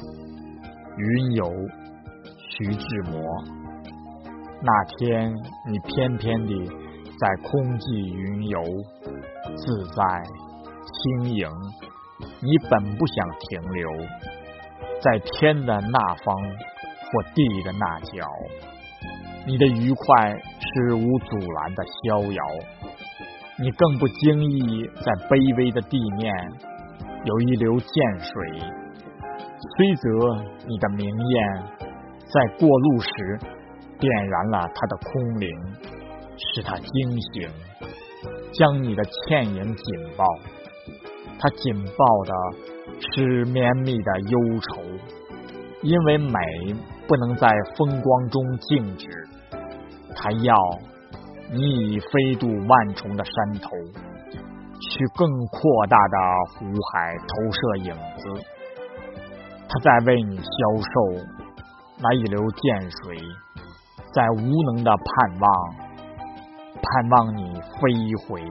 云游，徐志摩。那天你翩翩地在空际云游，自在轻盈。你本不想停留在天的那方或地的那角，你的愉快是无阻拦的逍遥。你更不经意在卑微的地面有一流涧水，虽则你的明艳在过路时点燃了它的空灵，使它惊醒，将你的倩影紧抱。它紧抱的是绵密的忧愁，因为美不能在风光中静止，它要你以飞渡万重的山头，去更扩大的湖海投射影子。他在为你消瘦那一流涧水，在无能的盼望，盼望你飞回。